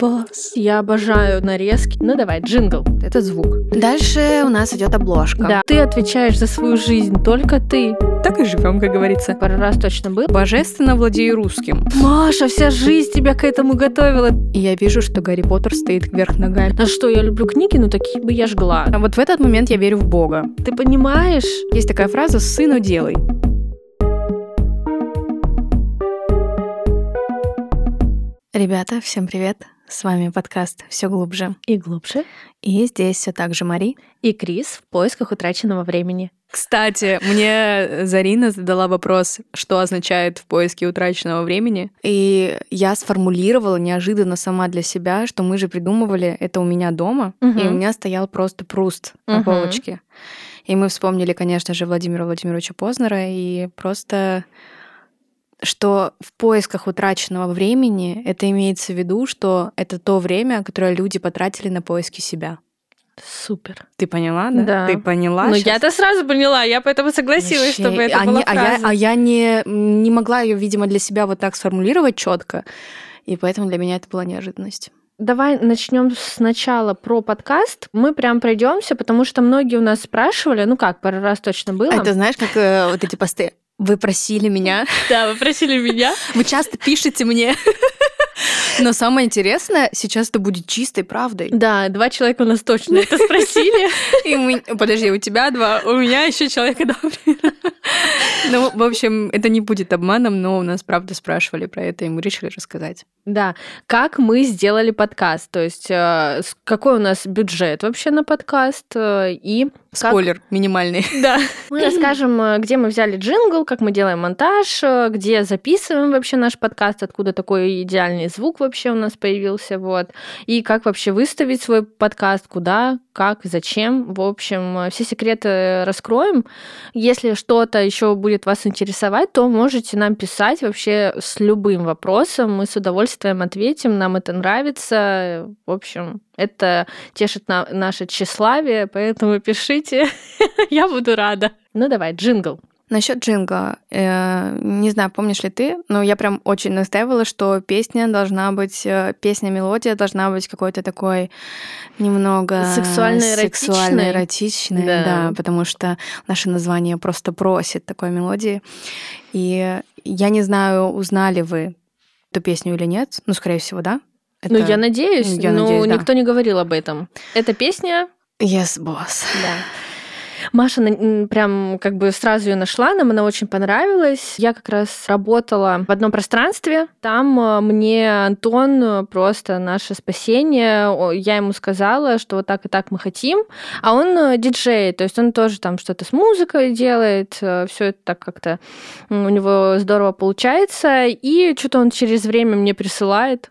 Boss. Я обожаю нарезки. Ну давай, джингл. Это звук. Дальше у нас идет обложка. Да. Ты отвечаешь за свою жизнь, только ты. Так и живем, как говорится. Пару раз точно был. Божественно владею русским. Маша, вся жизнь тебя к этому готовила. И я вижу, что Гарри Поттер стоит вверх ногами. А что, я люблю книги, но такие бы я жгла. А вот в этот момент я верю в Бога. Ты понимаешь? Есть такая фраза «сыну делай». Ребята, всем привет! С вами подкаст «Все глубже». И глубже. И здесь все так же Мари. И Крис в поисках утраченного времени. Кстати, мне Зарина задала вопрос, что означает в поиске утраченного времени. И я сформулировала неожиданно сама для себя, что мы же придумывали это у меня дома, Мгм. и у меня стоял просто пруст на Мгм. полочке. И мы вспомнили, конечно же, Владимира Владимировича Познера, и просто что в поисках утраченного времени это имеется в виду, что это то время, которое люди потратили на поиски себя. Супер. Ты поняла, да? Да. Ты поняла? ну, я-то сразу поняла, я поэтому согласилась, Вообще, чтобы это а была не- а, я, фраза. а я не, не могла ее, видимо, для себя вот так сформулировать четко, и поэтому для меня это была неожиданность. Давай начнем сначала про подкаст. Мы прям пройдемся, потому что многие у нас спрашивали, ну как, пару раз точно было. А это знаешь, как э, вот эти посты? Вы просили меня, Да, вы просили меня. вы часто пишете мне. Но самое интересное, сейчас это будет чистой правдой. Да, два человека у нас точно это спросили. И мы- Подожди, у тебя два, у меня еще человека примерно. Ну, в общем, это не будет обманом, но у нас правда спрашивали про это, и мы решили рассказать. Да, как мы сделали подкаст, то есть э, какой у нас бюджет вообще на подкаст э, и как- Спойлер минимальный. Да. Мы расскажем, э, где мы взяли джингл, как мы делаем монтаж, где записываем вообще наш подкаст, откуда такой идеальный звук вообще у нас появился, вот. И как вообще выставить свой подкаст, куда, как, зачем. В общем, э, все секреты раскроем. Если что-то еще будет вас интересовать, то можете нам писать вообще с любым вопросом. Мы с удовольствием ответим, нам это нравится. В общем, это тешит на- наше тщеславие, поэтому пишите. Я буду рада. Ну давай, джингл. Насчет джинга, э, не знаю, помнишь ли ты, но я прям очень настаивала, что песня должна быть, э, песня-мелодия должна быть какой-то такой немного Сексуально-эротичной. сексуально-эротичной, Да. да. потому что наше название просто просит такой мелодии. И я не знаю, узнали вы эту песню или нет, ну, скорее всего, да? Ну, Это я надеюсь, Я но надеюсь, да. никто не говорил об этом. Эта песня, Yes, boss. да. Маша прям как бы сразу ее нашла, нам она очень понравилась. Я как раз работала в одном пространстве. Там э, мне Антон э, просто наше спасение. Я ему сказала, что вот так и так мы хотим. А он э, диджей, то есть он тоже там что-то с музыкой делает. Все это так как-то у него здорово получается. И что-то он через время мне присылает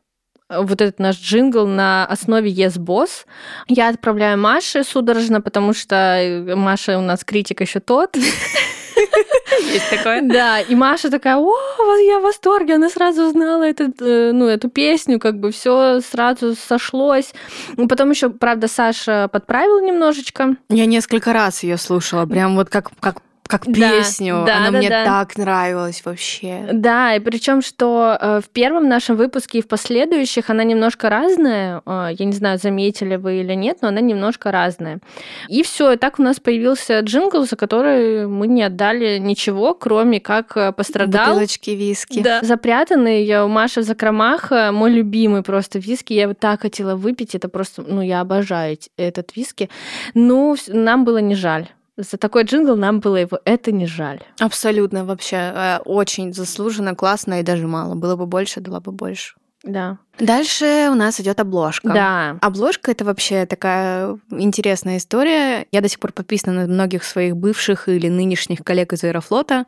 вот этот наш джингл на основе Yes Boss. Я отправляю Маше судорожно, потому что э, Маша у нас критик еще тот. Есть такое? Да, и Маша такая, о, я в восторге, она сразу узнала этот, э, ну, эту песню, как бы все сразу сошлось. Ну, Потом еще, правда, Саша подправил немножечко. Я несколько раз ее слушала, прям вот как, как, как Да, песню. да, Она да, мне да. так нравилась вообще. Да, и причем, что э, в первом нашем выпуске и в последующих она немножко разная. Э, Я не знаю, заметили вы или нет, но она немножко разная. И все, и так у нас появился джингл, за который мы не отдали ничего, кроме как э, пострадал. Бутылочки виски. Да. Запрятанный э, у Маши в закромах э, мой любимый просто виски. Я его так хотела выпить. Это просто, ну, я обожаю этот виски. Ну, вс- нам было не жаль. За такой джингл нам было его это не жаль. Абсолютно вообще. э, Очень заслуженно, классно и даже мало. Было бы больше, дала бы больше. Да. Дальше у нас идет обложка. Да. Обложка это вообще такая интересная история. Я до сих пор подписана на многих своих бывших или нынешних коллег из Аэрофлота.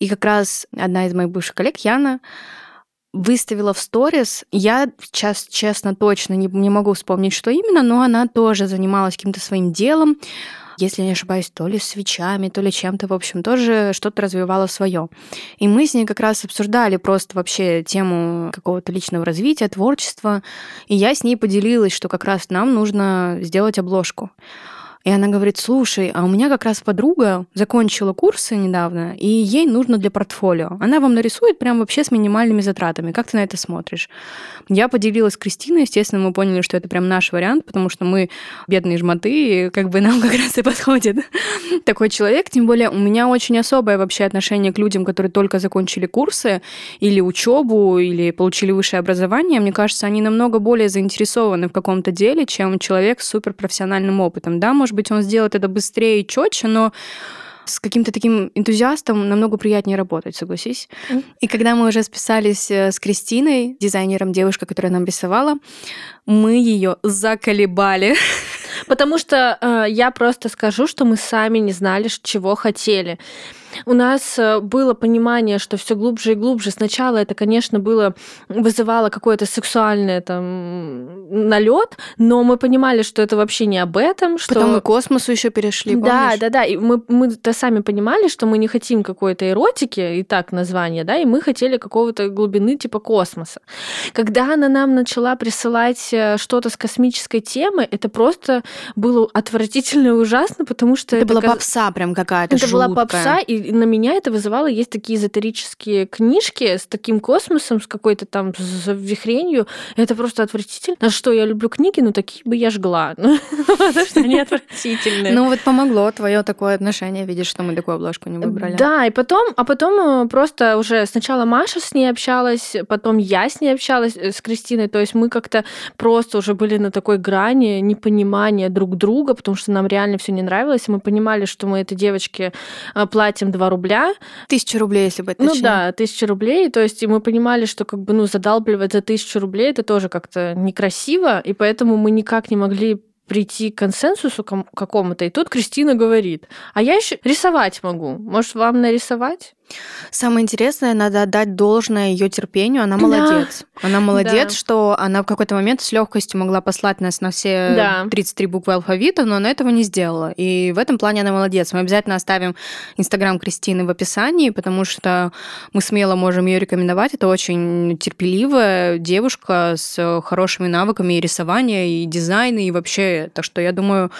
И как раз одна из моих бывших коллег, Яна, выставила в сторис. Я сейчас, честно, точно не, не могу вспомнить, что именно, но она тоже занималась каким-то своим делом. Если не ошибаюсь, то ли свечами, то ли чем-то, в общем, тоже что-то развивала свое. И мы с ней как раз обсуждали просто вообще тему какого-то личного развития, творчества. И я с ней поделилась, что как раз нам нужно сделать обложку. И она говорит, слушай, а у меня как раз подруга закончила курсы недавно, и ей нужно для портфолио. Она вам нарисует прям вообще с минимальными затратами. Как ты на это смотришь? Я поделилась с Кристиной, естественно, мы поняли, что это прям наш вариант, потому что мы бедные жмоты, и как бы нам как раз и подходит такой человек. Тем более у меня очень особое вообще отношение к людям, которые только закончили курсы или учебу, или получили высшее образование. Мне кажется, они намного более заинтересованы в каком-то деле, чем человек с суперпрофессиональным опытом. Да, может быть, он сделает это быстрее и четче, но с каким-то таким энтузиастом намного приятнее работать, согласись. Mm. И когда мы уже списались э, с Кристиной, дизайнером, девушкой, которая нам рисовала, мы ее заколебали. Потому что э, я просто скажу, что мы сами не знали, чего хотели у нас э, было понимание, что все глубже и глубже. Сначала это, конечно, было вызывало какое-то сексуальное там налет, но мы понимали, что это вообще не об этом. Что... Потом мы к космосу еще перешли. Помнишь? Да, да, да. И мы мы-то сами понимали, что мы не хотим какой-то эротики, и так название, да, и мы хотели какого-то глубины типа космоса. Когда она нам начала присылать э, что-то с космической темы, это просто было отвратительно и ужасно, потому что это, это была попса прям какая-то. Это жуткая. была попса, и на меня это вызывало, есть такие эзотерические книжки с таким космосом, с какой-то там завихренью. Это просто отвратительно. А что, я люблю книги, но такие бы я жгла. Потому что они отвратительные. Ну вот помогло твое такое отношение, видишь, что мы такую обложку не выбрали. Да, и потом, а потом э, просто уже сначала Маша с ней общалась, потом я с ней общалась, э, с Кристиной. То есть мы как-то просто уже были на такой грани непонимания друг друга, потому что нам реально все не нравилось. Мы понимали, что мы этой девочке э, платим 2 рубля. Тысяча рублей, если бы точнее. Ну да, тысяча рублей. То есть и мы понимали, что как бы, ну, задалбливать за тысячу рублей это тоже как-то некрасиво, и поэтому мы никак не могли прийти к консенсусу какому-то. И тут Кристина говорит, а я еще рисовать могу. Может, вам нарисовать? Самое интересное, надо отдать должное ее терпению. Она молодец. Да. Она молодец, да. что она в какой-то момент с легкостью могла послать нас на все да. 33 буквы алфавита, но она этого не сделала. И в этом плане она молодец. Мы обязательно оставим Инстаграм Кристины в описании, потому что мы смело можем ее рекомендовать. Это очень терпеливая девушка с хорошими навыками и рисования, и дизайна, и вообще. Так что я думаю,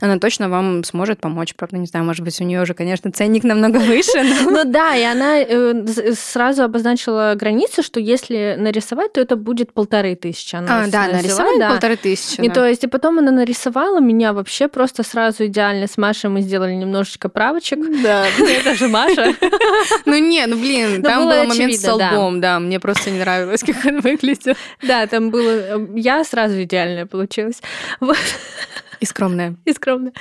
она точно вам сможет помочь. Правда, не знаю, может быть, у нее уже, конечно, ценник намного выше. Ну да, и она э, сразу обозначила границу, что если нарисовать, то это будет полторы тысячи. Она а, да, нарисовать да. полторы тысячи. И да. то есть, и потом она нарисовала меня вообще просто сразу идеально. С Машей мы сделали немножечко правочек. Да, это же Маша. Ну не, ну блин, там был момент с лбом, да, мне просто не нравилось, как он выглядел. Да, там было... Э, я сразу идеальная получилась. И скромная. И скромная.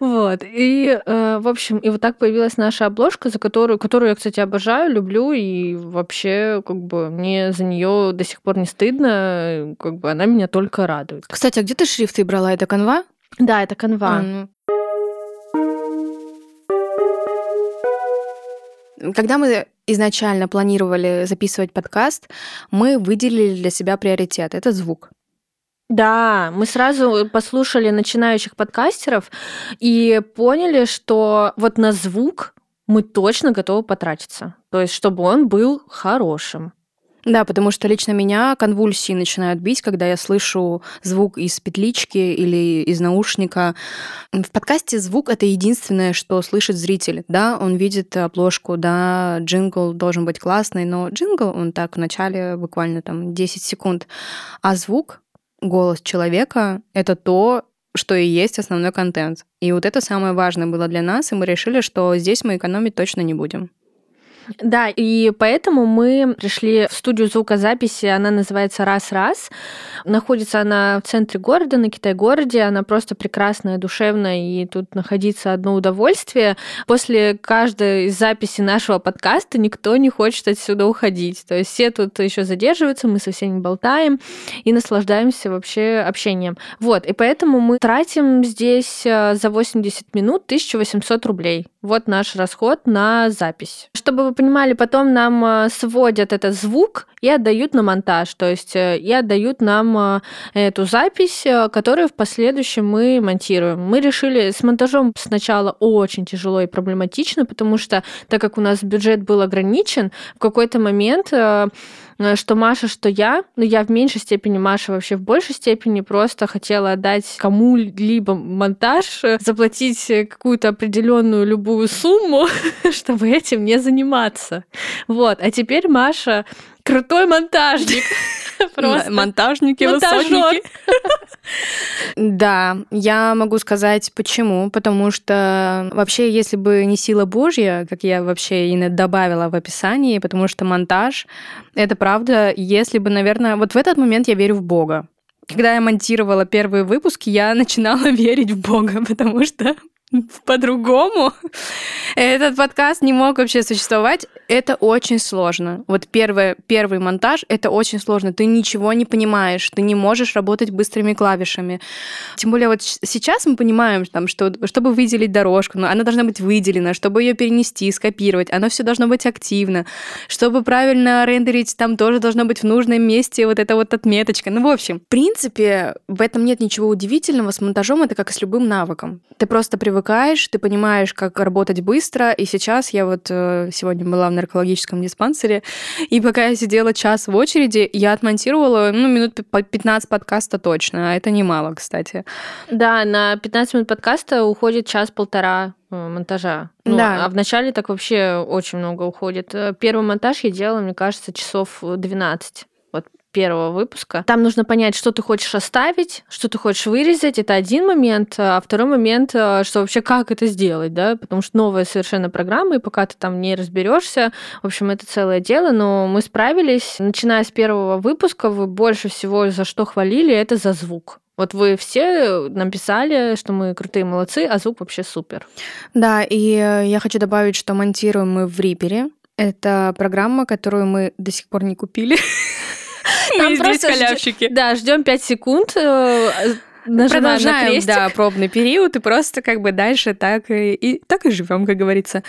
Вот. И, э, в общем, и вот так появилась наша обложка, за которую, которую я, кстати, обожаю, люблю, и вообще, как бы, мне за нее до сих пор не стыдно, как бы она меня только радует. Кстати, а где ты шрифты брала? Это канва? Да, это канва. А, ну. Когда мы изначально планировали записывать подкаст, мы выделили для себя приоритет. Это звук. Да, мы сразу послушали начинающих подкастеров и поняли, что вот на звук мы точно готовы потратиться. То есть, чтобы он был хорошим. Да, потому что лично меня конвульсии начинают бить, когда я слышу звук из петлички или из наушника. В подкасте звук — это единственное, что слышит зритель. Да, он видит обложку, да, джингл должен быть классный, но джингл, он так в начале буквально там 10 секунд. А звук голос человека — это то, что и есть основной контент. И вот это самое важное было для нас, и мы решили, что здесь мы экономить точно не будем. Да, и поэтому мы пришли в студию звукозаписи, она называется «Раз-раз». Находится она в центре города, на Китай-городе, она просто прекрасная, душевная, и тут находиться одно удовольствие. После каждой записи нашего подкаста никто не хочет отсюда уходить. То есть все тут еще задерживаются, мы со всеми болтаем и наслаждаемся вообще общением. Вот, и поэтому мы тратим здесь э, за 80 минут 1800 рублей. Вот наш расход на запись. Чтобы вы понимали, потом нам э, сводят этот звук и отдают на монтаж. То есть э, и отдают нам э, эту запись, которую в последующем мы монтируем. Мы решили с монтажом сначала очень тяжело и проблематично, потому что так как у нас бюджет был ограничен, в какой-то момент что Маша, что я, но я в меньшей степени, Маша вообще в большей степени просто хотела отдать кому-либо монтаж, э, заплатить какую-то определенную любую сумму, чтобы этим не заниматься. Вот. А теперь Маша крутой монтажник. Просто. Монтажники, высотники. Да, я могу сказать почему. Потому что вообще, если бы не сила Божья, как я вообще и добавила в описании, потому что монтаж — это правда, если бы, наверное, вот в этот момент я верю в Бога. Когда я монтировала первые выпуски, я начинала верить в Бога, потому что по-другому. Этот подкаст не мог вообще существовать. Это очень сложно. Вот первый, первый монтаж — это очень сложно. Ты ничего не понимаешь, ты не можешь работать быстрыми клавишами. Тем более вот сейчас мы понимаем, там, что чтобы выделить дорожку, ну, она должна быть выделена, чтобы ее перенести, скопировать, оно все должно быть активно. Чтобы правильно рендерить, там тоже должно быть в нужном месте вот эта вот отметочка. Ну, в общем, в принципе, в этом нет ничего удивительного. С монтажом это как с любым навыком. Ты просто привыкаешь привыкаешь, ты понимаешь, как работать быстро. И сейчас я вот э, сегодня была в наркологическом диспансере, и пока я сидела час в очереди, я отмонтировала, ну, минут 15 подкаста точно, а это немало, кстати. Да, на 15 минут подкаста уходит час-полтора э, монтажа. Ну, да. А в начале так вообще очень много уходит. Э, первый монтаж я делала, мне кажется, часов 12 первого выпуска. Там нужно понять, что ты хочешь оставить, что ты хочешь вырезать. Это один момент. А второй момент, э, что вообще как это сделать, да, потому что новая совершенно программа, и пока ты там не разберешься, в общем, это целое дело, но мы справились. Начиная с первого выпуска, вы больше всего за что хвалили, это за звук. Вот вы все написали, что мы крутые молодцы, а звук вообще супер. Да, и э, я хочу добавить, что монтируем мы в Рипере. Это программа, которую мы до сих пор не купили. Мы здесь халявщики. Да, ждем 5 секунд Продолжаем, на крестик. да, пробный период, и просто как бы дальше так и, и так и живем, как говорится.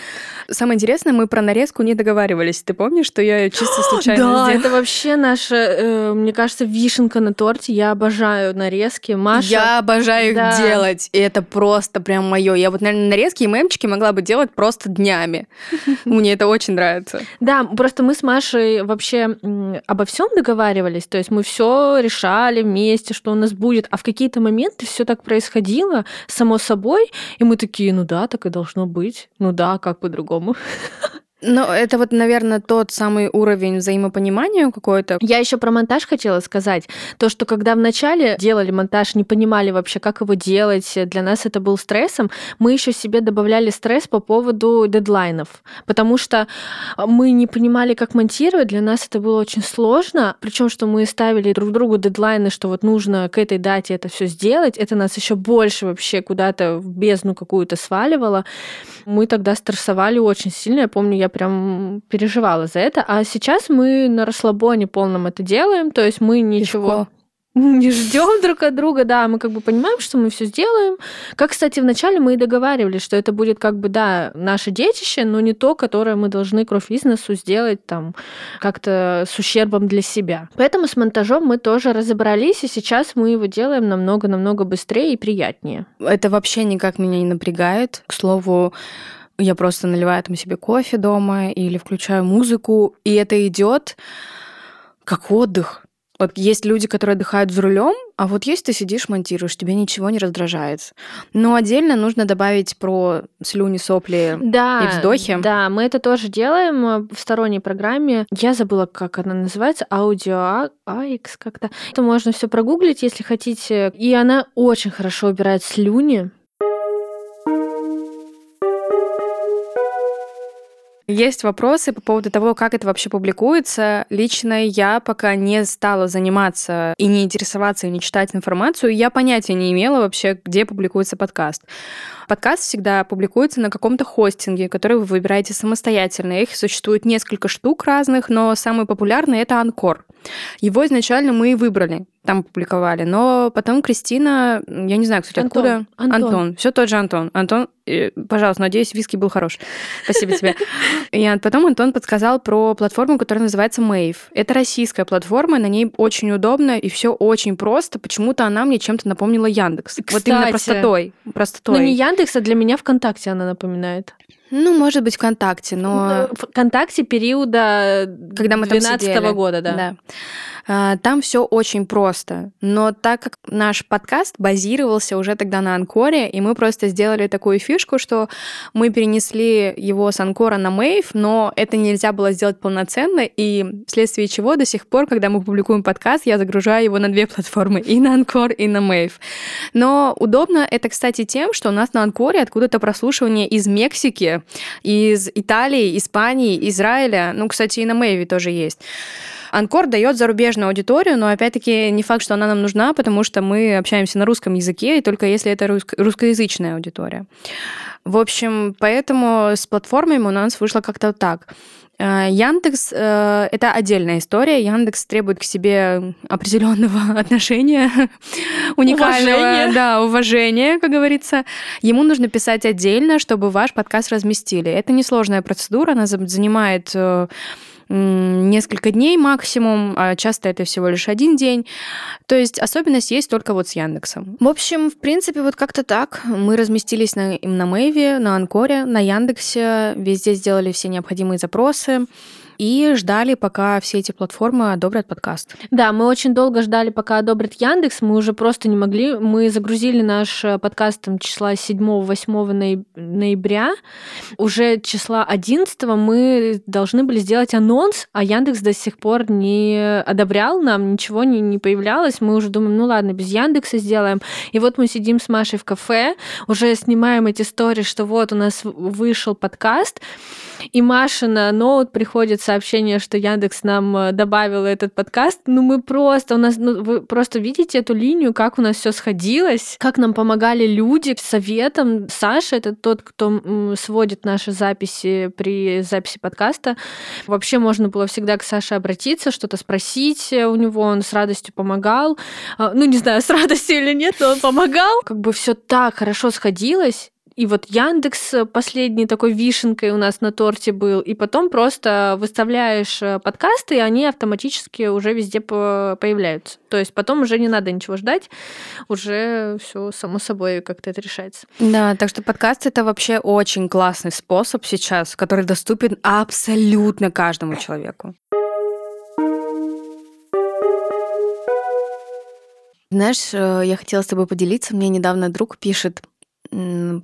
Самое интересное, мы про нарезку не договаривались. Ты помнишь, что я чисто случайно Да, сделала? это вообще наша, э, мне кажется, вишенка на торте. Я обожаю нарезки. Маша... Я обожаю да. их делать, и это просто прям мое. Я вот, наверное, нарезки и мемчики могла бы делать просто днями. Мне это очень нравится. Да, просто мы с Машей вообще обо всем договаривались, то есть мы все решали вместе, что у нас будет, а в какие-то моменты все так происходило само собой, и мы такие, ну да, так и должно быть. Ну да, как по-другому. Ну, это вот, наверное, тот самый уровень взаимопонимания какой-то. Я еще про монтаж хотела сказать. То, что когда вначале делали монтаж, не понимали вообще, как его делать, для нас это был стрессом, мы еще себе добавляли стресс по поводу дедлайнов. Потому что мы не понимали, как монтировать, для нас это было очень сложно. Причем, что мы ставили друг другу дедлайны, что вот нужно к этой дате это все сделать, это нас еще больше вообще куда-то в бездну какую-то сваливало. Мы тогда стрессовали очень сильно. Я помню, я прям переживала за это. А сейчас мы на расслабоне полном это делаем, то есть мы ничего... Легко не ждем друг от друга, да, мы как бы понимаем, что мы все сделаем. Как, кстати, вначале мы и договаривались, что это будет как бы, да, наше детище, но не то, которое мы должны кровь бизнесу сделать там как-то с ущербом для себя. Поэтому с монтажом мы тоже разобрались, и сейчас мы его делаем намного-намного быстрее и приятнее. Это вообще никак меня не напрягает. К слову, я просто наливаю там себе кофе дома или включаю музыку, и это идет как отдых. Вот есть люди, которые отдыхают за рулем, а вот есть ты сидишь, монтируешь, тебе ничего не раздражает. Но отдельно нужно добавить про слюни, сопли да, и вздохи. Да, мы это тоже делаем э, в сторонней программе. Я забыла, как она называется, аудио AX как-то. Это можно все прогуглить, если хотите. И она очень хорошо убирает слюни. Есть вопросы по поводу того, как это вообще публикуется. Лично я пока не стала заниматься и не интересоваться, и не читать информацию. Я понятия не имела вообще, где публикуется подкаст. Подкаст всегда публикуется на каком-то хостинге, который вы выбираете самостоятельно. Их существует несколько штук разных, но самый популярный — это Анкор. Его изначально мы и выбрали, там публиковали. Но потом Кристина, я не знаю, кстати, Антон. откуда? Антон. Антон. Все тот же Антон. Антон, э, пожалуйста, надеюсь, виски был хорош. Спасибо тебе. И потом Антон подсказал про платформу, которая называется Mave. Это российская платформа, на ней очень удобно и все очень просто. Почему-то она мне чем-то напомнила Яндекс. Вот именно Кстати. простотой. простотой. Ну, не Яндекс, а для меня ВКонтакте она напоминает. Ну, может быть, ВКонтакте, но... ВКонтакте периода Когда мы там 12 сидели. года, да. А, Там все очень просто. Но так как наш подкаст базировался уже тогда на Анкоре, и мы просто сделали такую фишку, что мы перенесли его с Анкора на Мейв, но это нельзя было сделать полноценно, и вследствие чего до сих пор, когда мы публикуем подкаст, я загружаю его на две платформы, и на Анкор, и на Мейв. Но удобно это, кстати, тем, что у нас на Анкоре откуда-то прослушивание из Мексики, из Италии, Испании, Израиля. Ну, кстати, и на Мэйве тоже есть. Анкор дает зарубежную аудиторию, но опять-таки не факт, что она нам нужна, потому что мы общаемся на русском языке, и только если это русско- русскоязычная аудитория. В общем, поэтому с платформами у нас вышло как-то так. Э, Яндекс э, это отдельная история. Яндекс требует к себе определенного отношения, уникального, Уважения. да, уважения, как говорится. Ему нужно писать отдельно, чтобы ваш подкаст разместили. Это несложная процедура, она за- занимает э, несколько дней максимум, а часто это всего лишь один день. То есть особенность есть только вот с Яндексом. В общем, в принципе, вот как-то так. Мы разместились на, на Мэйве, на Анкоре, на Яндексе, везде сделали все необходимые запросы и ждали, пока все эти платформы одобрят подкаст. Да, мы очень долго ждали, пока одобрят Яндекс. Мы уже просто не могли. Мы загрузили наш э, подкаст там, числа 7-8 ноября. Уже числа 11 мы должны были сделать анонс, а Яндекс до сих пор не одобрял нам, ничего не, не появлялось. Мы уже думаем, ну ладно, без Яндекса сделаем. И вот мы сидим с Машей в кафе, уже снимаем эти истории, что вот у нас вышел подкаст, и Маша на ноут приходит сообщение, что Яндекс нам э, добавил этот подкаст. Ну, мы просто, у нас, ну, вы просто видите эту линию, как у нас все сходилось, как нам помогали люди советом. Саша, это тот, кто сводит наши записи при записи подкаста. Вообще можно было всегда к Саше обратиться, что-то спросить у него, он с радостью помогал. А, Ну, не знаю, с радостью или нет, но он помогал. Как бы все так хорошо сходилось. И вот Яндекс э, последней такой вишенкой у нас на торте был. И потом просто выставляешь э, подкасты, и они автоматически уже везде по- появляются. То есть потом уже не надо ничего ждать, уже все само собой как-то это решается. Да, так что подкаст это вообще очень классный способ сейчас, который доступен абсолютно каждому человеку. Знаешь, э, я хотела с тобой поделиться. Мне недавно друг пишет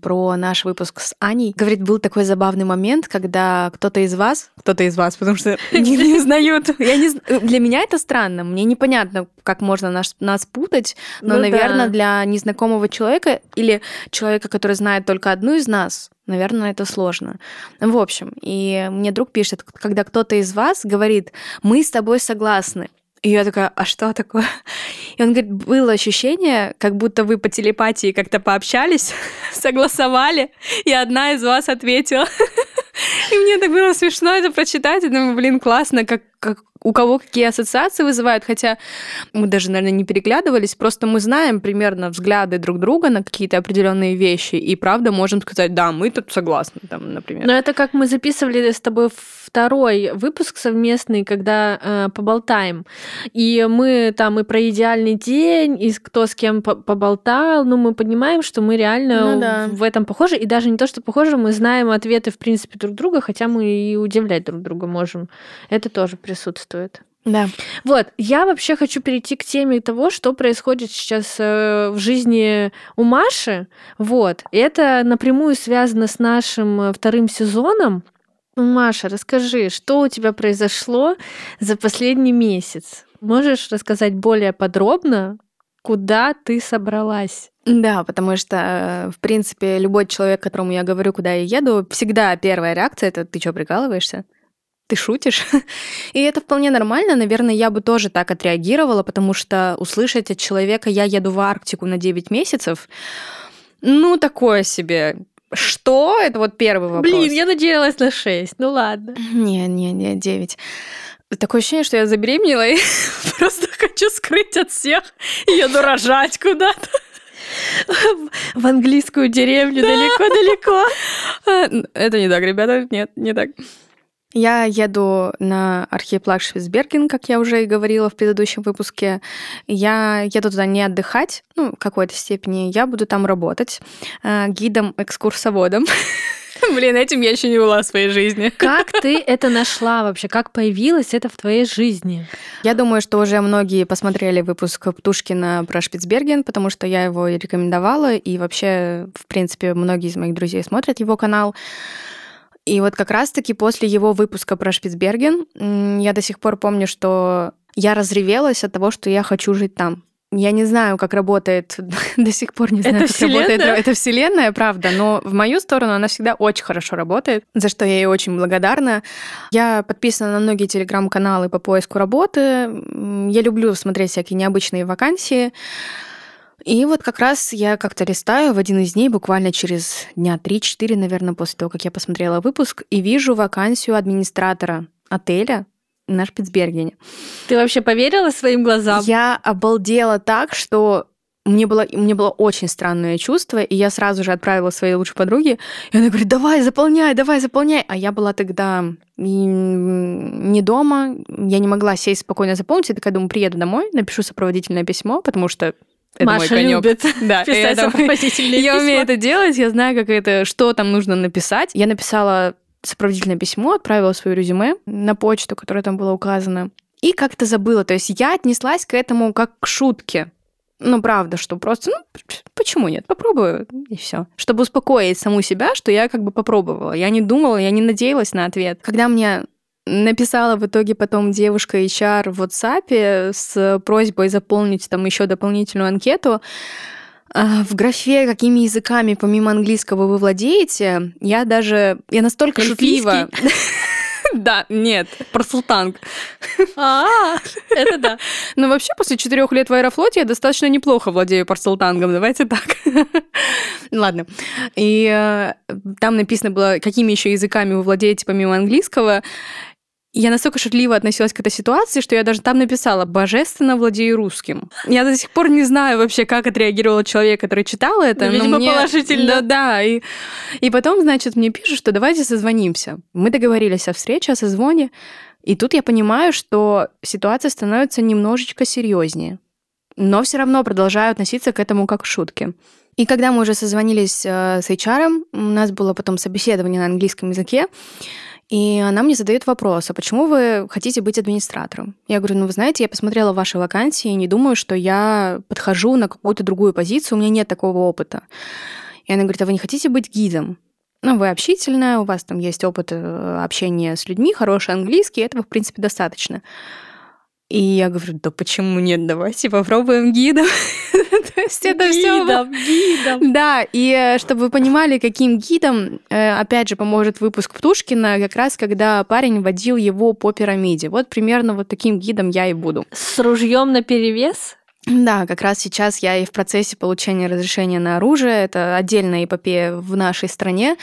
про наш выпуск с Аней. Говорит, был такой забавный момент, когда кто-то из вас, кто-то из вас, потому что не, не узнают. Я не, зн- для меня это странно. Мне непонятно, как можно нас, нас путать, но, Ну да. наверное, для незнакомого человека или человека, который знает только одну из нас, наверное, это сложно. В общем, и мне друг пишет, когда кто-то из вас говорит, мы с тобой согласны. И я такая, а что такое? И он говорит, было ощущение, как будто вы по телепатии как-то пообщались, согласовали, и одна из вас ответила. И мне так было смешно это прочитать. Я думаю, блин, классно, как, как у кого какие ассоциации вызывают, хотя мы даже, наверное, не переглядывались, просто мы знаем примерно взгляды друг друга на какие-то определенные вещи, и правда можем сказать, да, мы тут согласны, там, например. Но это как мы записывали с тобой второй выпуск совместный, когда э, поболтаем. И мы там и про идеальный день, и кто с кем по- поболтал. Ну, мы понимаем, что мы реально Ну да. в этом похожи. И даже не то, что похожи, мы знаем ответы, в принципе, друг друга, хотя мы и удивлять друг друга можем. Это тоже присутствует. Да. Вот, я вообще хочу перейти к теме того, что происходит сейчас э, в жизни у Маши. Вот, это напрямую связано с нашим э, вторым сезоном. Маша, расскажи, что у тебя произошло за последний месяц? Можешь рассказать более подробно, куда ты собралась? Да, потому что, э, в принципе, любой человек, которому я говорю, куда я еду, всегда первая реакция это ты что, прикалываешься? Ты шутишь? И это вполне нормально. Наверное, я бы тоже так отреагировала, потому что услышать от человека «я еду в Арктику на 9 месяцев», Ну, такое себе. Что? Это вот первый вопрос. Блин, я надеялась на 6. Ну ладно. Не, не, не, 9. Такое ощущение, что я забеременела и просто хочу скрыть от всех и еду рожать куда-то. В английскую деревню далеко-далеко. Это не так, ребята, нет, не так. Я еду на архипелаг Швицберген, как я уже и говорила в предыдущем выпуске. Я еду туда не отдыхать, ну, в какой-то степени. Я буду там работать э, гидом-экскурсоводом. Блин, этим я еще не была в своей жизни. Как ты это нашла вообще? Как появилось это в твоей жизни? Я думаю, что уже многие посмотрели выпуск Птушкина про Шпицберген, потому что я его рекомендовала, и вообще, в принципе, многие из моих друзей смотрят его канал. И вот как раз-таки после его выпуска про Шпицберген я до сих пор помню, что я разревелась от того, что я хочу жить там. Я не знаю, как работает, до сих пор не знаю, это как вселенная? работает эта вселенная, правда, но в мою сторону она всегда очень хорошо работает, за что я ей очень благодарна. Я подписана на многие телеграм-каналы по поиску работы. Я люблю смотреть всякие необычные вакансии. И вот как раз я как-то листаю в один из дней, буквально через дня 3-4, наверное, после того, как я посмотрела выпуск, и вижу вакансию администратора отеля на Шпицбергене. Ты вообще поверила своим глазам? Я обалдела так, что мне было, мне было очень странное чувство, и я сразу же отправила своей лучшей подруге, и она говорит, давай, заполняй, давай, заполняй. А я была тогда не дома, я не могла сесть спокойно заполнить, я такая думаю, приеду домой, напишу сопроводительное письмо, потому что это Маша мой любит да, писать это- сопроводительные Я письма. умею это делать, я знаю, как это, что там нужно написать. Я написала сопроводительное письмо, отправила свое резюме на почту, которая там была указана, и как-то забыла. То есть я отнеслась к этому как к шутке. Ну, правда, что просто, ну, почему нет? Попробую, и все. Чтобы успокоить саму себя, что я как бы попробовала. Я не думала, я не надеялась на ответ. Когда мне написала в итоге потом девушка HR в WhatsApp с просьбой заполнить там еще дополнительную анкету, а, в графе, какими языками помимо английского вы владеете, я даже... Я настолько шутлива... Да, нет, про султанг. А, это да. Но вообще после четырех лет в Аэрофлоте я достаточно неплохо владею парсалтангом, давайте так. Ладно. И э, там написано было, какими еще языками вы владеете помимо английского. Я настолько шутливо относилась к этой ситуации, что я даже там написала «божественно владею русским». Я до сих пор не знаю вообще, как отреагировал человек, который читал это. Ну, но видимо, мне- положительно. Да, да. И, и потом, значит, мне пишут, что давайте созвонимся. Мы договорились о встрече, о созвоне. И тут я понимаю, что ситуация становится немножечко серьезнее. Но все равно продолжаю относиться к этому как к шутке. И когда мы уже созвонились э, с HR, у нас было потом собеседование на английском языке, и она мне задает вопрос, а почему вы хотите быть администратором? Я говорю, ну вы знаете, я посмотрела ваши вакансии и не думаю, что я подхожу на какую-то другую позицию, у меня нет такого опыта. И она говорит, а вы не хотите быть гидом? Ну, вы общительная, у вас там есть опыт э, общения с людьми, хороший английский, этого, в принципе, достаточно. И я говорю, да почему нет, давайте попробуем гидом. То есть это все Гидом, гидом. да, и э, чтобы вы понимали, каким гидом, э, опять же, поможет выпуск Птушкина, как раз когда парень водил его по пирамиде. Вот примерно вот таким гидом я и буду. С ружьем на перевес? Да, как раз сейчас я и в процессе получения разрешения на оружие. Это отдельная эпопея в нашей стране.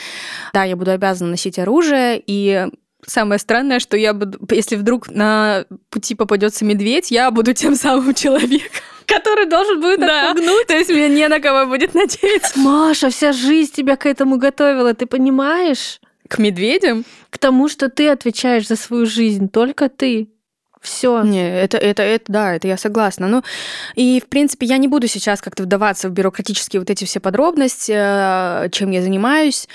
Да, я буду обязана носить оружие, и Самое странное, что я буду, если вдруг на пути попадется медведь, я буду тем самым человеком. Который должен будет Да. отпугнуть. То есть мне не на кого будет надеяться. Маша, вся жизнь тебя к этому готовила, ты понимаешь? К медведям? К тому, что ты отвечаешь за свою жизнь, только ты. Все. Не, это, это, это, да, это я согласна. Ну, и, в принципе, я не буду сейчас как-то вдаваться в бюрократические вот эти все подробности, э, чем я занимаюсь.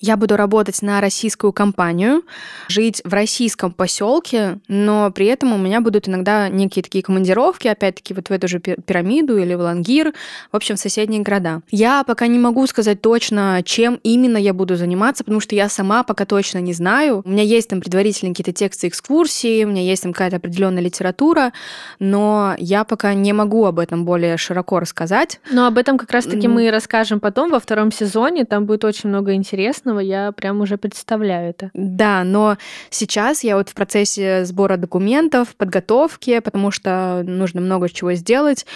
Я буду работать на российскую компанию, жить в российском поселке, но при этом у меня будут иногда некие такие командировки, опять-таки, вот в эту же пи- пирамиду или в Лангир, в общем, в соседние города. Я пока не могу сказать точно, чем именно я буду заниматься, потому что я сама пока точно не знаю. У меня есть там предварительные какие-то тексты экскурсии, у меня есть там какая-то определенная литература, но я пока не могу об этом более широко рассказать. Но об этом как раз-таки Мгм. мы и расскажем потом во втором сезоне. Там будет очень много интересного. Я прям уже представляю это. Да, но сейчас я вот в процессе сбора документов, подготовки, потому что нужно много чего сделать.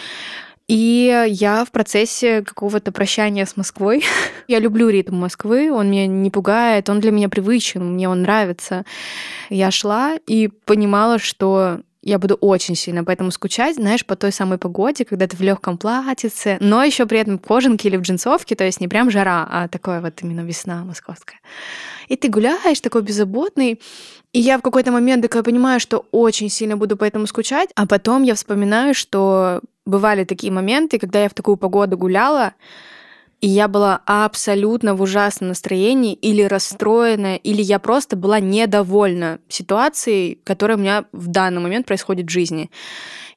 И я в процессе какого-то прощания с Москвой. я люблю ритм Москвы, он меня не пугает, он для меня привычен, мне он нравится. Я шла и понимала, что я буду очень сильно поэтому скучать, знаешь, по той самой погоде, когда ты в легком платьице, но еще при этом в кожанке или в джинсовке, то есть не прям жара, а такое вот именно весна московская. И ты гуляешь такой беззаботный, и я в какой-то момент такая понимаю, что очень сильно буду по этому скучать, а потом я вспоминаю, что бывали такие моменты, когда я в такую погоду гуляла, и я была абсолютно в ужасном настроении или расстроена, или я просто была недовольна ситуацией, которая у меня в данный момент происходит в жизни.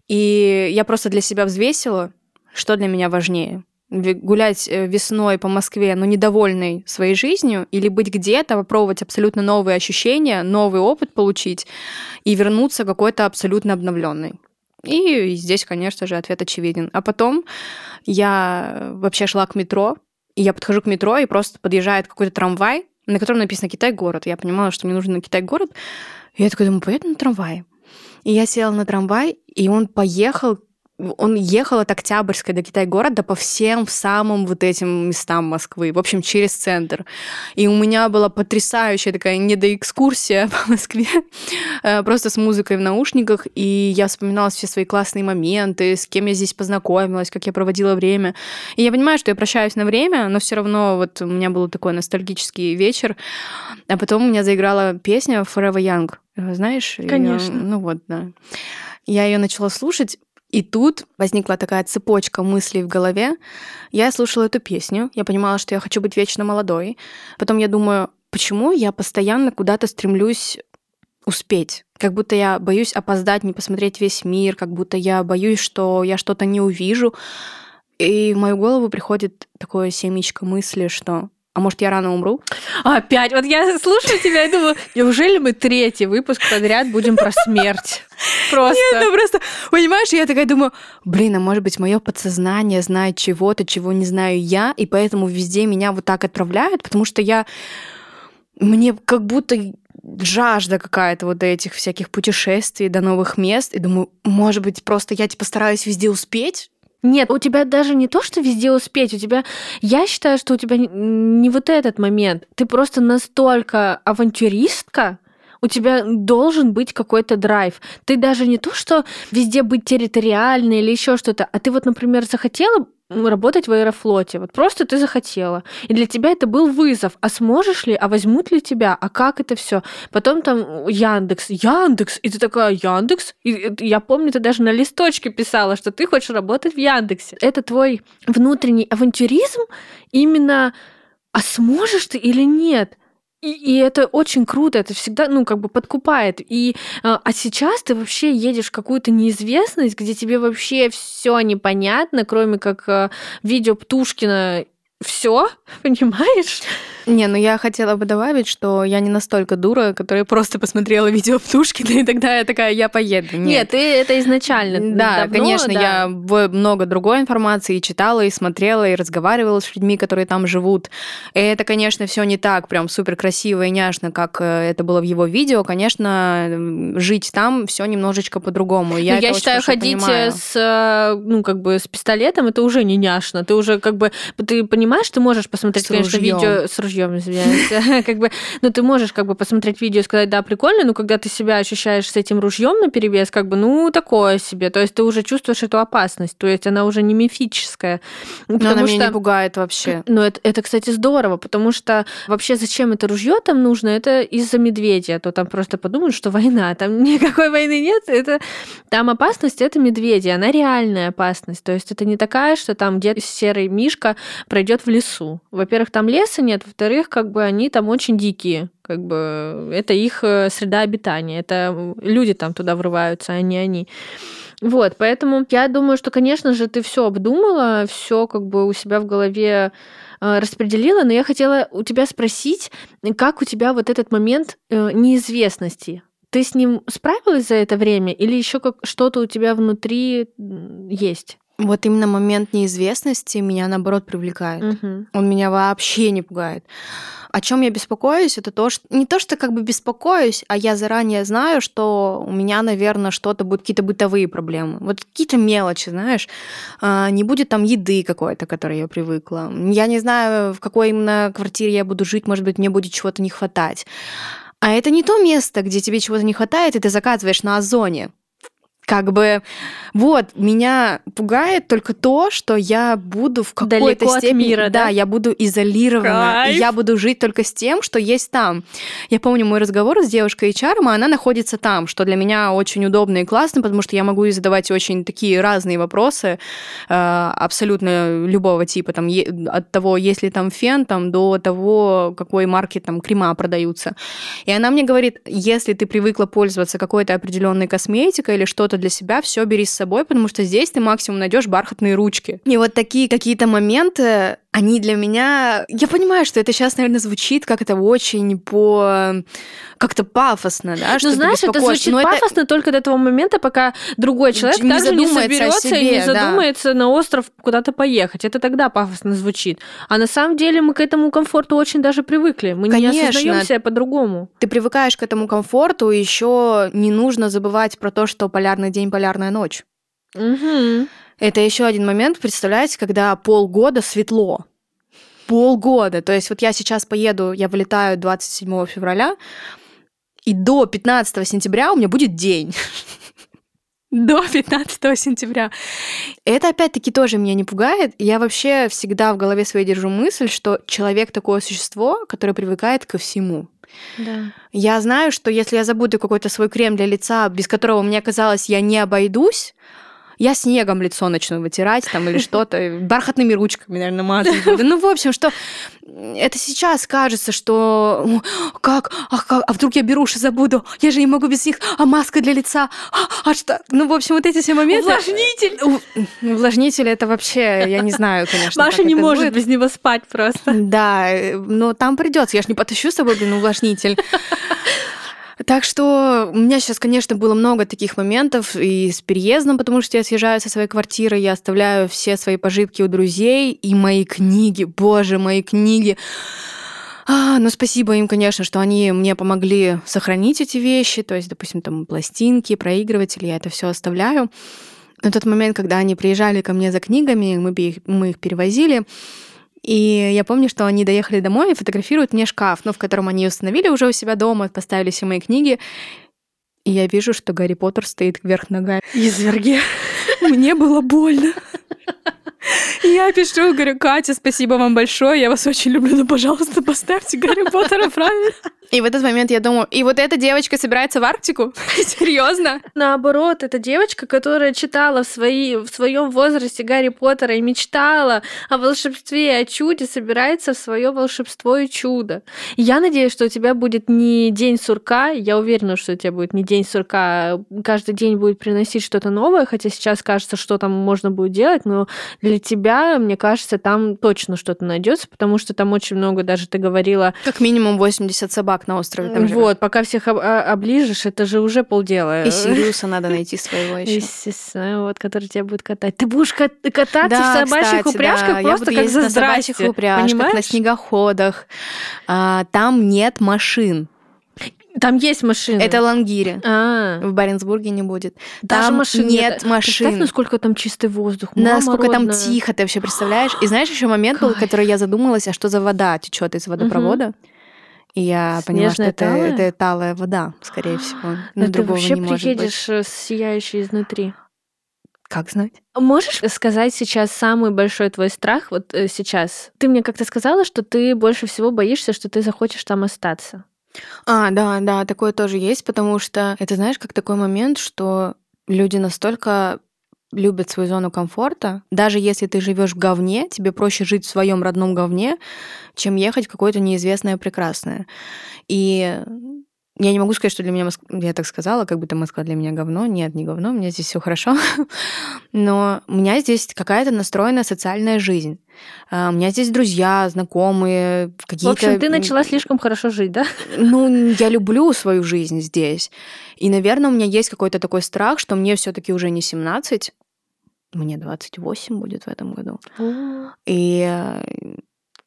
И я просто для себя взвесила, что для меня важнее. Гулять э, весной по Москве, но недовольной своей жизнью, или быть где-то, попробовать абсолютно новые ощущения, новый опыт получить и вернуться какой-то абсолютно обновленный. И здесь, конечно же, ответ очевиден. А потом я вообще шла к метро, и я подхожу к метро, и просто подъезжает какой-то трамвай, на котором написано «Китай-город». Я понимала, что мне нужно на Китай-город. И я такая думаю, поеду на трамвае. И я села на трамвай, и он поехал он ехал от Октябрьской до Китай-города по всем самым вот этим местам Москвы, в общем, через центр. И у меня была потрясающая такая недоэкскурсия по Москве, э, просто с музыкой в наушниках, и я вспоминала все свои классные моменты, с кем я здесь познакомилась, как я проводила время. И я понимаю, что я прощаюсь на время, но все равно вот у меня был такой ностальгический вечер, а потом у меня заиграла песня Forever Young. Знаешь? Конечно. Её, ну вот, да. Я ее начала слушать, и тут возникла такая цепочка мыслей в голове. Я слушала эту песню, я понимала, что я хочу быть вечно молодой. Потом я думаю, почему я постоянно куда-то стремлюсь успеть? Как будто я боюсь опоздать, не посмотреть весь мир, как будто я боюсь, что я что-то не увижу. И в мою голову приходит такое семечко мысли, что а может, я рано умру? Опять. Вот я слушаю тебя и думаю, неужели мы третий выпуск подряд будем про смерть? Просто. Нет, ну просто, понимаешь, я такая думаю, блин, а может быть, мое подсознание знает чего-то, чего не знаю я, и поэтому везде меня вот так отправляют, потому что я... Мне как будто жажда какая-то вот этих всяких путешествий до новых мест. И думаю, может быть, просто я типа стараюсь везде успеть, нет, у тебя даже не то, что везде успеть, у тебя... Я считаю, что у тебя не вот этот момент. Ты просто настолько авантюристка, у тебя должен быть какой-то драйв. Ты даже не то, что везде быть территориальной или еще что-то, а ты вот, например, захотела работать в аэрофлоте. Вот просто ты захотела. И для тебя это был вызов. А сможешь ли? А возьмут ли тебя? А как это все? Потом там Яндекс. Яндекс. И ты такая, Яндекс? И я помню, ты даже на листочке писала, что ты хочешь работать в Яндексе. Это твой внутренний авантюризм именно а сможешь ты или нет? И, и это очень круто, это всегда, ну, как бы подкупает. И, а, а сейчас ты вообще едешь в какую-то неизвестность, где тебе вообще все непонятно, кроме как а, видео Птушкина все, понимаешь? Не, ну я хотела бы добавить, что я не настолько дура, которая просто посмотрела видео Птушкина, и тогда я такая, я поеду. Нет, Нет ты это изначально. Да, давно, конечно, да. я много другой информации читала, и смотрела, и разговаривала с людьми, которые там живут. И это, конечно, все не так прям супер красиво и няшно, как э, это было в его видео. Конечно, жить там все немножечко по-другому. Я, ну, я считаю, ходить понимаю. с, э, ну, как бы с пистолетом, это уже не няшно. Ты уже как бы, ты понимаешь, ты можешь посмотреть, с конечно, ружьем. видео с ружьем ружьем, извиняюсь. как бы, ну, ты можешь как бы посмотреть видео и сказать, да, прикольно, но когда ты себя ощущаешь с этим ружьем на перевес, как бы, ну, такое себе. То есть ты уже чувствуешь эту опасность. То есть она уже не мифическая. Но она что... меня не пугает вообще. Ну, это, это, кстати, здорово, потому что вообще зачем это ружье там нужно? Это из-за медведя. А то там просто подумают, что война. Там никакой войны нет. Это... Там опасность это медведи. Она реальная опасность. То есть это не такая, что там где-то серый мишка пройдет в лесу. Во-первых, там леса нет. Во-вторых, как бы они там очень дикие. Как бы это их э, среда обитания. Это люди там туда врываются, а не они. Вот, поэтому я думаю, что, конечно же, ты все обдумала, все как бы у себя в голове э, распределила, но я хотела у тебя спросить, как у тебя вот этот момент э, неизвестности? Ты с ним справилась за это время или еще как что-то у тебя внутри есть? Вот именно момент неизвестности меня, наоборот, привлекает. Мгм. Он меня вообще не пугает. О чем я беспокоюсь, это то, что не то, что как бы беспокоюсь, а я заранее знаю, что у меня, наверное, что-то будет какие-то бытовые проблемы. Вот какие-то мелочи, знаешь, А, не будет там еды какой-то, к которой я привыкла. Я не знаю, в какой именно квартире я буду жить, может быть, мне будет чего-то не хватать. А это не то место, где тебе чего-то не хватает, и ты заказываешь на Озоне. Как бы, вот, меня пугает только то, что я буду в какой-то степени... мира, да? я буду изолирована. Кайф. я буду жить только с тем, что есть там. Я помню мой разговор с девушкой HR, она находится там, что для меня очень удобно и классно, потому что я могу ей задавать очень такие разные вопросы, э, абсолютно любого типа, там, от того, есть ли там фен, там, до того, какой марки там крема продаются. И она мне говорит, если ты привыкла пользоваться какой-то определенной косметикой или что-то для себя, все бери с собой, потому что здесь ты максимум найдешь бархатные ручки. И вот такие какие-то моменты, они для меня... Я понимаю, что это сейчас, наверное, звучит как-то очень по... как-то пафосно, да? Ну, знаешь, это звучит Но это- пафосно только до того момента, пока другой человек Не также не задумается соберется и не себе, да. задумается на остров куда-то поехать. Это тогда пафосно звучит. А на самом деле мы к этому комфорту очень даже привыкли. Мы не Конечно. осознаем себя по-другому. ты привыкаешь к этому комфорту, еще не нужно забывать про то, что полярный день, полярная ночь. Мгм. Это еще один момент, представляете, когда полгода светло. Полгода. То есть вот я сейчас поеду, я вылетаю 27 февраля, и до 15 сентября у меня будет день. До 15 сентября. Это опять-таки тоже меня не пугает. Я вообще всегда в голове своей держу мысль, что человек такое существо, которое привыкает ко всему. Да. Я знаю, что если я забуду какой-то свой крем для лица, без которого мне казалось, я не обойдусь, я снегом лицо начну вытирать там или что-то, бархатными ручками, наверное, мазать. Ну, в общем, что это сейчас кажется, что «О, как, а, как, а вдруг я беруши забуду, я же не могу без них, а маска для лица, а, а что? Ну, в общем, вот эти все моменты. Увлажнитель! У- Увлажнитель это вообще, я не знаю, конечно. Маша не может будет. без него спать просто. Да, э, но там придется. Я ж не потащу с собой, блин, увлажнитель. Так что у меня сейчас, конечно, было много таких моментов и с переездом, потому что я съезжаю со своей квартиры, я оставляю все свои пожитки у друзей и мои книги, боже, мои книги. А, ну, спасибо им, конечно, что они мне помогли сохранить эти вещи, то есть, допустим, там пластинки, проигрыватели, я это все оставляю. На тот момент, когда они приезжали ко мне за книгами, мы, мы их перевозили, и я помню, что они доехали домой и фотографируют мне шкаф, ну, в котором они установили уже у себя дома, поставили все мои книги. И я вижу, что Гарри Поттер стоит вверх ногами. Изверги. Мне было больно. Я пишу, говорю, Катя, спасибо вам большое, я вас очень люблю, но, пожалуйста, поставьте Гарри Поттера правильно. И в этот момент я думаю, и вот эта девочка собирается в Арктику? Серьезно? Наоборот, это девочка, которая читала в, свои, в своем возрасте Гарри Поттера и мечтала о волшебстве и о чуде, собирается в свое волшебство и чудо. И я надеюсь, что у тебя будет не день сурка, я уверена, что у тебя будет не день сурка, каждый день будет приносить что-то новое, хотя сейчас кажется, что там можно будет делать, но для тебя, мне кажется, там точно что-то найдется, потому что там очень много, даже ты говорила, Как минимум 80 собак на острове там живет. вот, пока всех об- а- оближешь, это же уже полдела. И Сириуса надо найти своего еще. Естественно, вот, который тебя будет катать. Ты будешь кат- кататься Да, в собачьих кстати, упряжках да. Просто как за на собачьих упряжках, на Понимаешь? снегоходах. А, там нет машин. Там есть машины. Это Лангири. А, В Баренцбурге не будет. даже там машин нет Представь, машин. насколько там чистый воздух. Мама Насколько там родная. тихо, ты вообще представляешь? И знаешь, еще момент был, Кайф. который я задумалась, а что за вода течет из водопровода? И я поняла, что Снежная это, талая? это талая вода, скорее всего. Ну, Да ты вообще не может быть. приедешь э, сияющий изнутри. Как знать? Можешь сказать сейчас самый большой твой страх вот э, сейчас? Ты мне как-то сказала, что ты больше всего боишься, что ты захочешь там остаться. А, да, да, такое тоже есть, потому что это, знаешь, как такой момент, что люди настолько любят свою зону комфорта. Даже если ты живешь в говне, тебе проще жить в своем родном говне, чем ехать в какое-то неизвестное прекрасное. И я не могу сказать, что для меня Москва... Я так сказала, как будто Москва для меня говно. Нет, не говно, у меня здесь все хорошо. Но у меня здесь какая-то настроенная социальная жизнь. А, У меня здесь друзья, знакомые, В какие-то... общем, ты начала слишком хорошо жить, да? Ну, я люблю свою жизнь здесь. И, наверное, у меня есть какой-то такой страх, что мне все таки уже не 17, мне 28 будет в этом году. И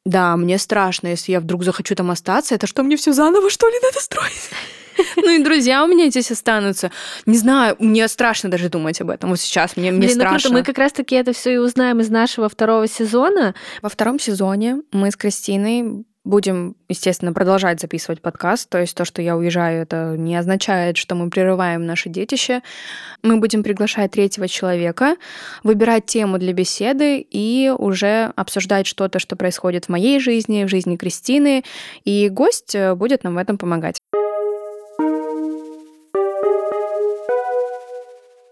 да, мне страшно, если я вдруг захочу там остаться. Это что, мне все заново, что ли, надо строить? Ну и друзья у меня здесь останутся. Не знаю, мне страшно даже думать об этом. Вот сейчас мне, мне Блин, ну страшно. круто, мы как раз-таки это все и узнаем из нашего второго сезона. Во втором сезоне мы с Кристиной будем, естественно, продолжать записывать подкаст. То есть то, что я уезжаю, это не означает, что мы прерываем наше детище. Мы будем приглашать третьего человека, выбирать тему для беседы и уже обсуждать что-то, что происходит в моей жизни, в жизни Кристины. И гость э, будет нам в этом помогать.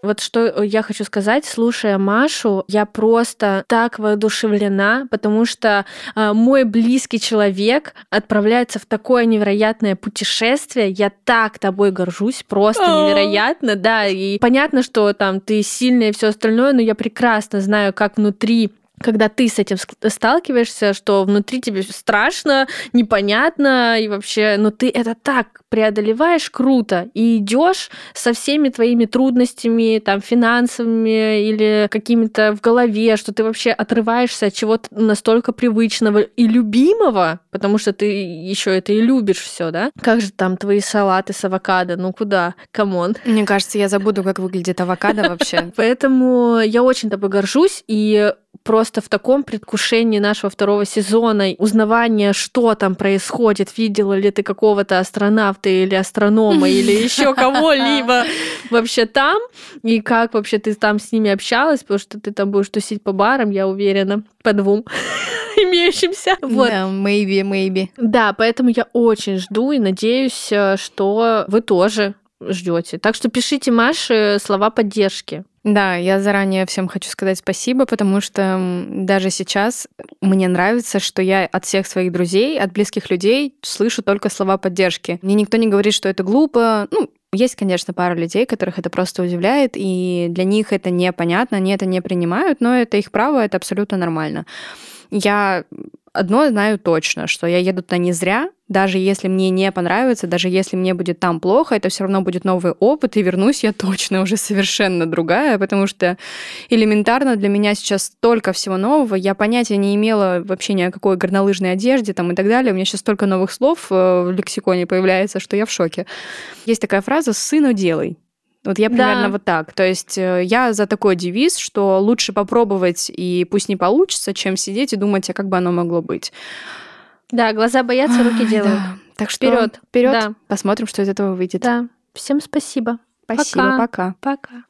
Вот что я хочу сказать, слушая Машу, я просто так воодушевлена, потому что э, мой близкий человек отправляется в такое невероятное путешествие. Я так тобой горжусь, просто невероятно, да. И понятно, что там ты сильная и все остальное, но я прекрасно знаю, как внутри когда ты с этим сталкиваешься, что внутри тебе страшно, непонятно, и вообще, но ты это так преодолеваешь круто и идешь со всеми твоими трудностями, там, финансовыми или какими-то в голове, что ты вообще отрываешься от чего-то настолько привычного и любимого, потому что ты еще это и любишь все, да? Как же там твои салаты с авокадо? Ну куда? Come on. Мне кажется, я забуду, как выглядит авокадо вообще. Поэтому я очень тобой горжусь, и просто в таком предвкушении нашего второго сезона, узнавания, что там происходит, видела ли ты какого-то астронавта или астронома или еще кого-либо вообще там, и как вообще ты там с ними общалась, потому что ты там будешь тусить по барам, я уверена, по двум имеющимся. Вот. Да, maybe, maybe. Да, поэтому я очень жду и надеюсь, э, что вы тоже ждете. Так что пишите Маше слова поддержки. Да, я заранее всем хочу сказать спасибо, потому что даже сейчас мне нравится, что я от всех своих друзей, от близких людей слышу только слова поддержки. Мне никто не говорит, что это глупо. Ну, есть, конечно, пара людей, которых это просто удивляет, и для них это непонятно, они это не принимают, но это их право, это абсолютно нормально. Я одно знаю точно, что я еду туда не зря, даже если мне не понравится, даже если мне будет там плохо, это все равно будет новый опыт, и вернусь я точно уже совершенно другая, потому что элементарно для меня сейчас столько всего нового, я понятия не имела вообще ни о какой горнолыжной одежде там и так далее, у меня сейчас столько новых слов э, в лексиконе появляется, что я в шоке. Есть такая фраза «сыну делай». Вот я примерно да. вот так. То есть э, я за такой девиз, что лучше попробовать и пусть не получится, чем сидеть и думать, а как бы оно могло быть. Да, глаза боятся, руки делают. Да. Так что вперед, вперед. Да. Посмотрим, что из этого выйдет. Да. Всем спасибо. Спасибо, пока. Пока. пока.